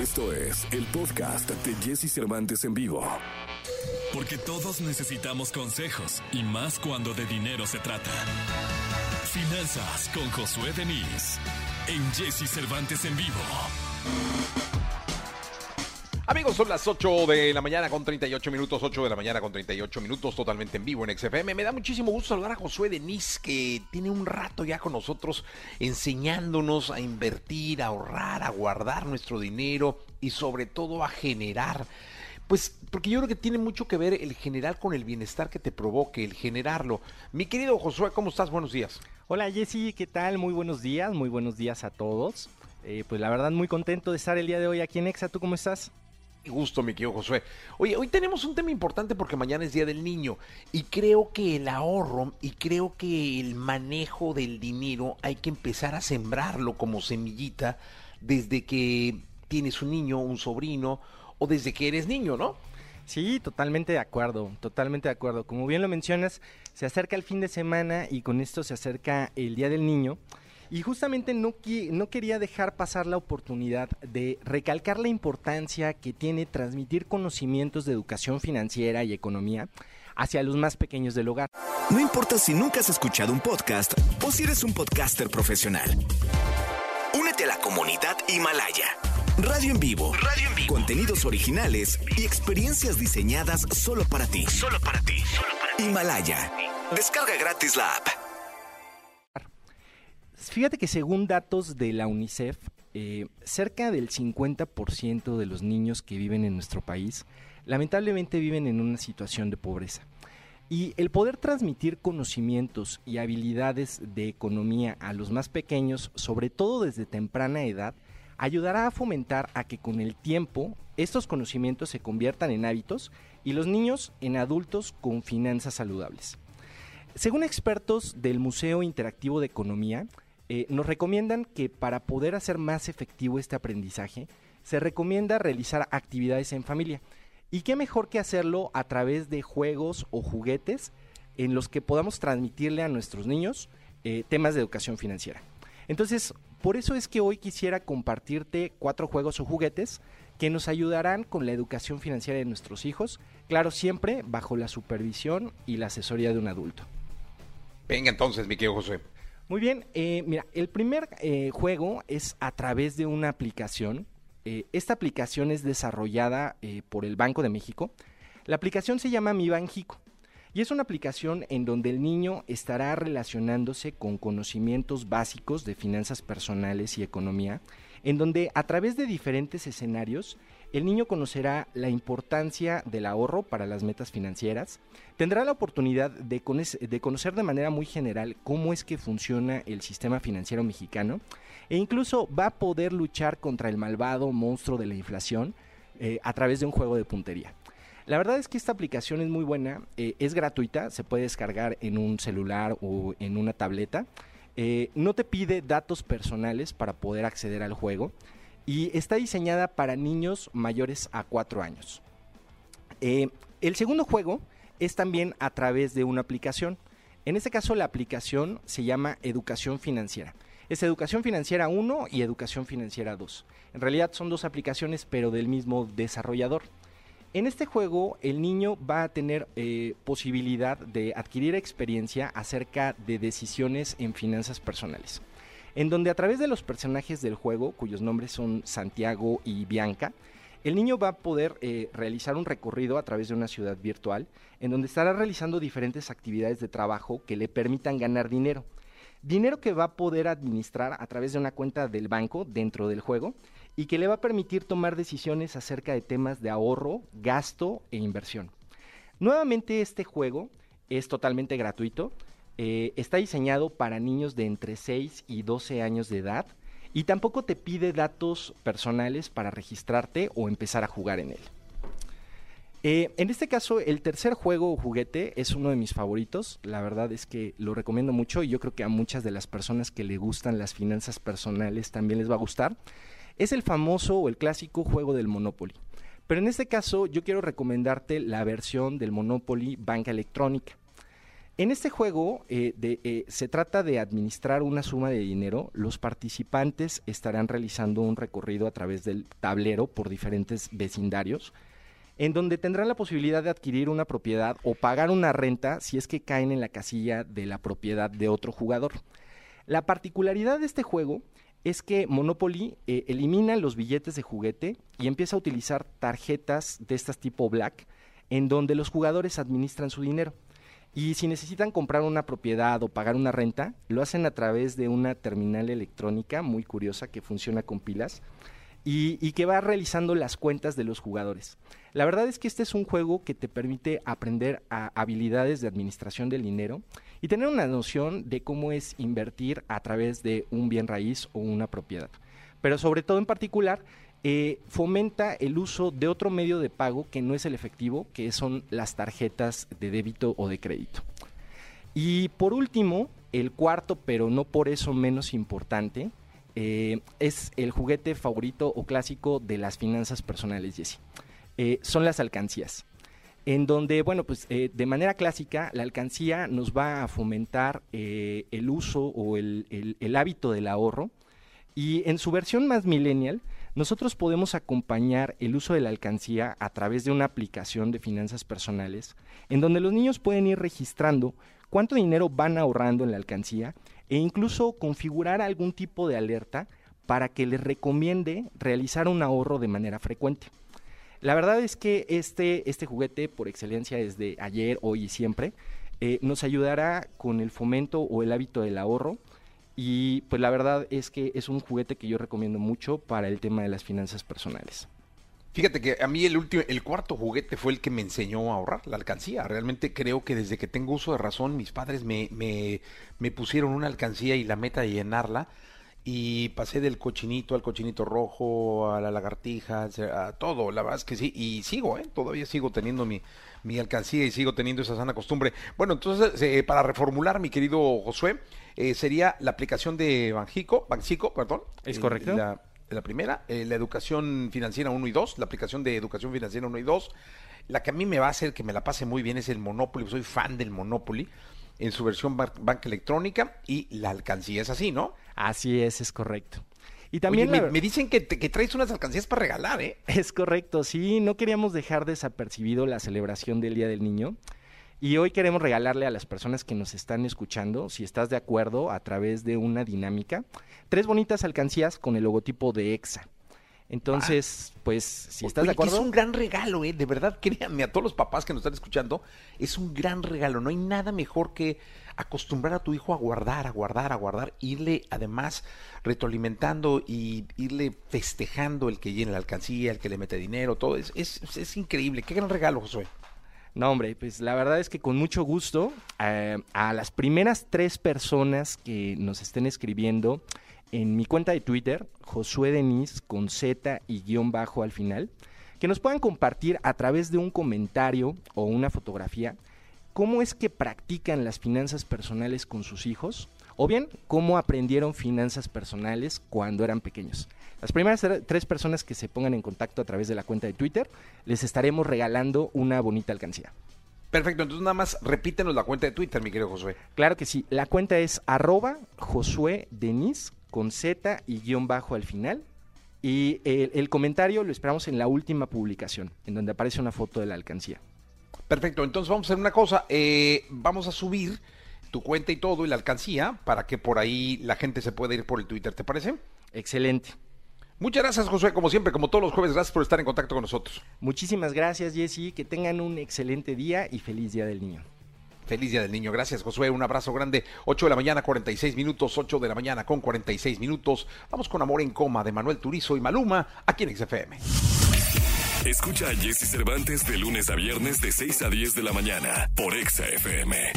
Esto es el podcast de Jesse Cervantes en vivo. Porque todos necesitamos consejos y más cuando de dinero se trata. Finanzas con Josué Denis en Jesse Cervantes en vivo. Amigos, son las 8 de la mañana con 38 minutos, 8 de la mañana con 38 minutos, totalmente en vivo en XFM. Me da muchísimo gusto saludar a Josué Denis, que tiene un rato ya con nosotros enseñándonos a invertir, a ahorrar, a guardar nuestro dinero y sobre todo a generar. Pues porque yo creo que tiene mucho que ver el generar con el bienestar que te provoque, el generarlo. Mi querido Josué, ¿cómo estás? Buenos días. Hola Jessy, ¿qué tal? Muy buenos días, muy buenos días a todos. Eh, pues la verdad muy contento de estar el día de hoy aquí en Exa. ¿Tú cómo estás? Gusto, mi querido Josué. Oye, hoy tenemos un tema importante porque mañana es Día del Niño y creo que el ahorro y creo que el manejo del dinero hay que empezar a sembrarlo como semillita desde que tienes un niño, un sobrino o desde que eres niño, ¿no? Sí, totalmente de acuerdo, totalmente de acuerdo. Como bien lo mencionas, se acerca el fin de semana y con esto se acerca el Día del Niño. Y justamente no, no quería dejar pasar la oportunidad de recalcar la importancia que tiene transmitir conocimientos de educación financiera y economía hacia los más pequeños del hogar. No importa si nunca has escuchado un podcast o si eres un podcaster profesional. Únete a la comunidad Himalaya. Radio en vivo. Radio en vivo. Contenidos originales y experiencias diseñadas solo para ti. Solo para ti. Solo para ti. Himalaya. Descarga gratis la app. Fíjate que según datos de la UNICEF, eh, cerca del 50% de los niños que viven en nuestro país lamentablemente viven en una situación de pobreza. Y el poder transmitir conocimientos y habilidades de economía a los más pequeños, sobre todo desde temprana edad, ayudará a fomentar a que con el tiempo estos conocimientos se conviertan en hábitos y los niños en adultos con finanzas saludables. Según expertos del Museo Interactivo de Economía, eh, nos recomiendan que para poder hacer más efectivo este aprendizaje, se recomienda realizar actividades en familia. Y qué mejor que hacerlo a través de juegos o juguetes en los que podamos transmitirle a nuestros niños eh, temas de educación financiera. Entonces, por eso es que hoy quisiera compartirte cuatro juegos o juguetes que nos ayudarán con la educación financiera de nuestros hijos, claro, siempre bajo la supervisión y la asesoría de un adulto. Venga entonces, mi querido José. Muy bien, eh, mira, el primer eh, juego es a través de una aplicación. Eh, esta aplicación es desarrollada por el Banco de México. La aplicación se llama Mi Banjico y es una aplicación en donde el niño estará relacionándose con conocimientos básicos de finanzas personales y economía, en donde a través de diferentes escenarios el niño conocerá la importancia del ahorro para las metas financieras, tendrá la oportunidad de, conocer de manera muy general cómo es que funciona el sistema financiero mexicano e incluso va a poder luchar contra el malvado monstruo de la inflación eh, a través de un juego de puntería. La verdad es que esta aplicación es muy buena, eh, es gratuita, se puede descargar en un celular o en una tableta. Eh, no te pide datos personales para poder acceder al juego y está diseñada para niños mayores a 4 años. Eh, el segundo juego es también a través de una aplicación. En este caso la aplicación se llama Educación Financiera. Es Educación Financiera 1 y Educación Financiera 2. En realidad son dos aplicaciones pero del mismo desarrollador. En este juego el niño va a tener eh, posibilidad de adquirir experiencia acerca de decisiones en finanzas personales en donde a través de los personajes del juego, cuyos nombres son Santiago y Bianca, el niño va a poder eh, realizar un recorrido a través de una ciudad virtual, en donde estará realizando diferentes actividades de trabajo que le permitan ganar dinero. Dinero que va a poder administrar a través de una cuenta del banco dentro del juego y que le va a permitir tomar decisiones acerca de temas de ahorro, gasto e inversión. Nuevamente este juego es totalmente gratuito, eh, está diseñado para niños de entre 6 y 12 años de edad y tampoco te pide datos personales para registrarte o empezar a jugar en él. Eh, en este caso, el tercer juego o juguete es uno de mis favoritos. La verdad es que lo recomiendo mucho y yo creo que a muchas de las personas que le gustan las finanzas personales también les va a gustar. Es el famoso o el clásico juego del Monopoly. Pero en este caso yo quiero recomendarte la versión del Monopoly Banca Electrónica. En este juego eh, eh, se trata de administrar una suma de dinero. Los participantes estarán realizando un recorrido a través del tablero por diferentes vecindarios, en donde tendrán la posibilidad de adquirir una propiedad o pagar una renta si es que caen en la casilla de la propiedad de otro jugador. La particularidad de este juego es que Monopoly eh, elimina los billetes de juguete y empieza a utilizar tarjetas de estas tipo black, en donde los jugadores administran su dinero. Y si necesitan comprar una propiedad o pagar una renta, lo hacen a través de una terminal electrónica muy curiosa que funciona con pilas y, que va realizando las cuentas de los jugadores. La verdad es que este es un juego que te permite aprender habilidades de administración del dinero y tener una noción de cómo es invertir a través de un bien raíz o una propiedad. Pero sobre todo en particular, eh, fomenta el uso de otro medio de pago que no es el efectivo, que son las tarjetas de débito o de crédito. Y por último, el cuarto, pero no por eso menos importante, eh, es el juguete favorito o clásico de las finanzas personales, Jesse. Eh, son las alcancías. En donde, bueno, pues de manera clásica, la alcancía nos va a fomentar el uso o el hábito del ahorro. Y en su versión más millennial, nosotros podemos acompañar el uso de la alcancía a través de una aplicación de finanzas personales, en donde los niños pueden ir registrando cuánto dinero van ahorrando en la alcancía e incluso configurar algún tipo de alerta para que les recomiende realizar un ahorro de manera frecuente. La verdad es que este, este juguete, por excelencia desde ayer, hoy y siempre, eh, nos ayudará con el fomento o el hábito del ahorro. Y pues la verdad es que es un juguete que yo recomiendo mucho para el tema de las finanzas personales. Fíjate que a mí el último, el cuarto juguete fue el que me enseñó a ahorrar, la alcancía. Realmente creo que desde que tengo uso de razón, mis padres me, me, me pusieron una alcancía y la meta de llenarla y pasé del cochinito al cochinito rojo, a la lagartija, a todo, la verdad es que sí, y sigo, ¿eh? todavía sigo teniendo mi, mi alcancía y sigo teniendo esa sana costumbre. Bueno, entonces, eh, para reformular, mi querido Josué, eh, sería la aplicación de Banjico, Banxico, perdón. Es correcto. La, la primera, eh, la educación financiera 1 y 2, la aplicación de educación financiera 1 y 2. La que a mí me va a hacer que me la pase muy bien es el Monopoly, soy fan del Monopoly en su versión banca electrónica y la alcancía es así, ¿no? Así es, es correcto. Y también Oye, me, me, dicen que, te, que, traes unas alcancías para regalar, ¿eh? Es correcto, sí, no queríamos dejar desapercibido la celebración del Día del Niño. Y hoy queremos regalarle a las personas que nos están escuchando, si estás de acuerdo, a través de una dinámica, tres bonitas alcancías con el logotipo de EXA. Entonces, ah. pues, si estás Oye, de acuerdo. Es un gran regalo, ¿eh? De verdad, créanme, a todos los papás que nos están escuchando, es un gran regalo. No hay nada mejor que acostumbrar a tu hijo a guardar, a guardar, a guardar, irle además retroalimentando y irle festejando el que llene la alcancía, el que le mete dinero, todo. Es, es, es increíble. Qué gran regalo, Josué. No, hombre, pues la verdad es que con mucho gusto eh, a las primeras tres personas que nos estén escribiendo en mi cuenta de Twitter, Josué Denis con Z y guion bajo al final, que nos puedan compartir a través de un comentario o una fotografía cómo es que practican las finanzas personales con sus hijos o bien cómo aprendieron finanzas personales cuando eran pequeños. Las primeras tres personas que se pongan en contacto a través de la cuenta de Twitter, les estaremos regalando una bonita alcancía. Perfecto, entonces nada más repítenos la cuenta de Twitter, mi querido Josué. Claro que sí, la cuenta es arroba Josué Denis con Z y guion bajo al final. Y el, el, comentario lo esperamos en la última publicación, en donde aparece una foto de la alcancía. Perfecto, entonces vamos a hacer una cosa, eh, vamos a subir tu cuenta y todo y la alcancía para que por ahí la gente se pueda ir por el Twitter, ¿te parece? Excelente. Muchas gracias, Josué, como siempre, como todos los jueves, gracias por estar en contacto con nosotros. Muchísimas gracias, Jesse, que tengan un excelente día y feliz Día del Niño. Feliz Día del Niño. Gracias, Josué. Un abrazo grande. 8 de la mañana, 46 minutos. 8 de la mañana con 46 minutos. Vamos con Amor en Coma de Manuel Turizo y Maluma aquí en XFM. Escucha a Jesse Cervantes de lunes a viernes de 6 a 10 de la mañana por XFM.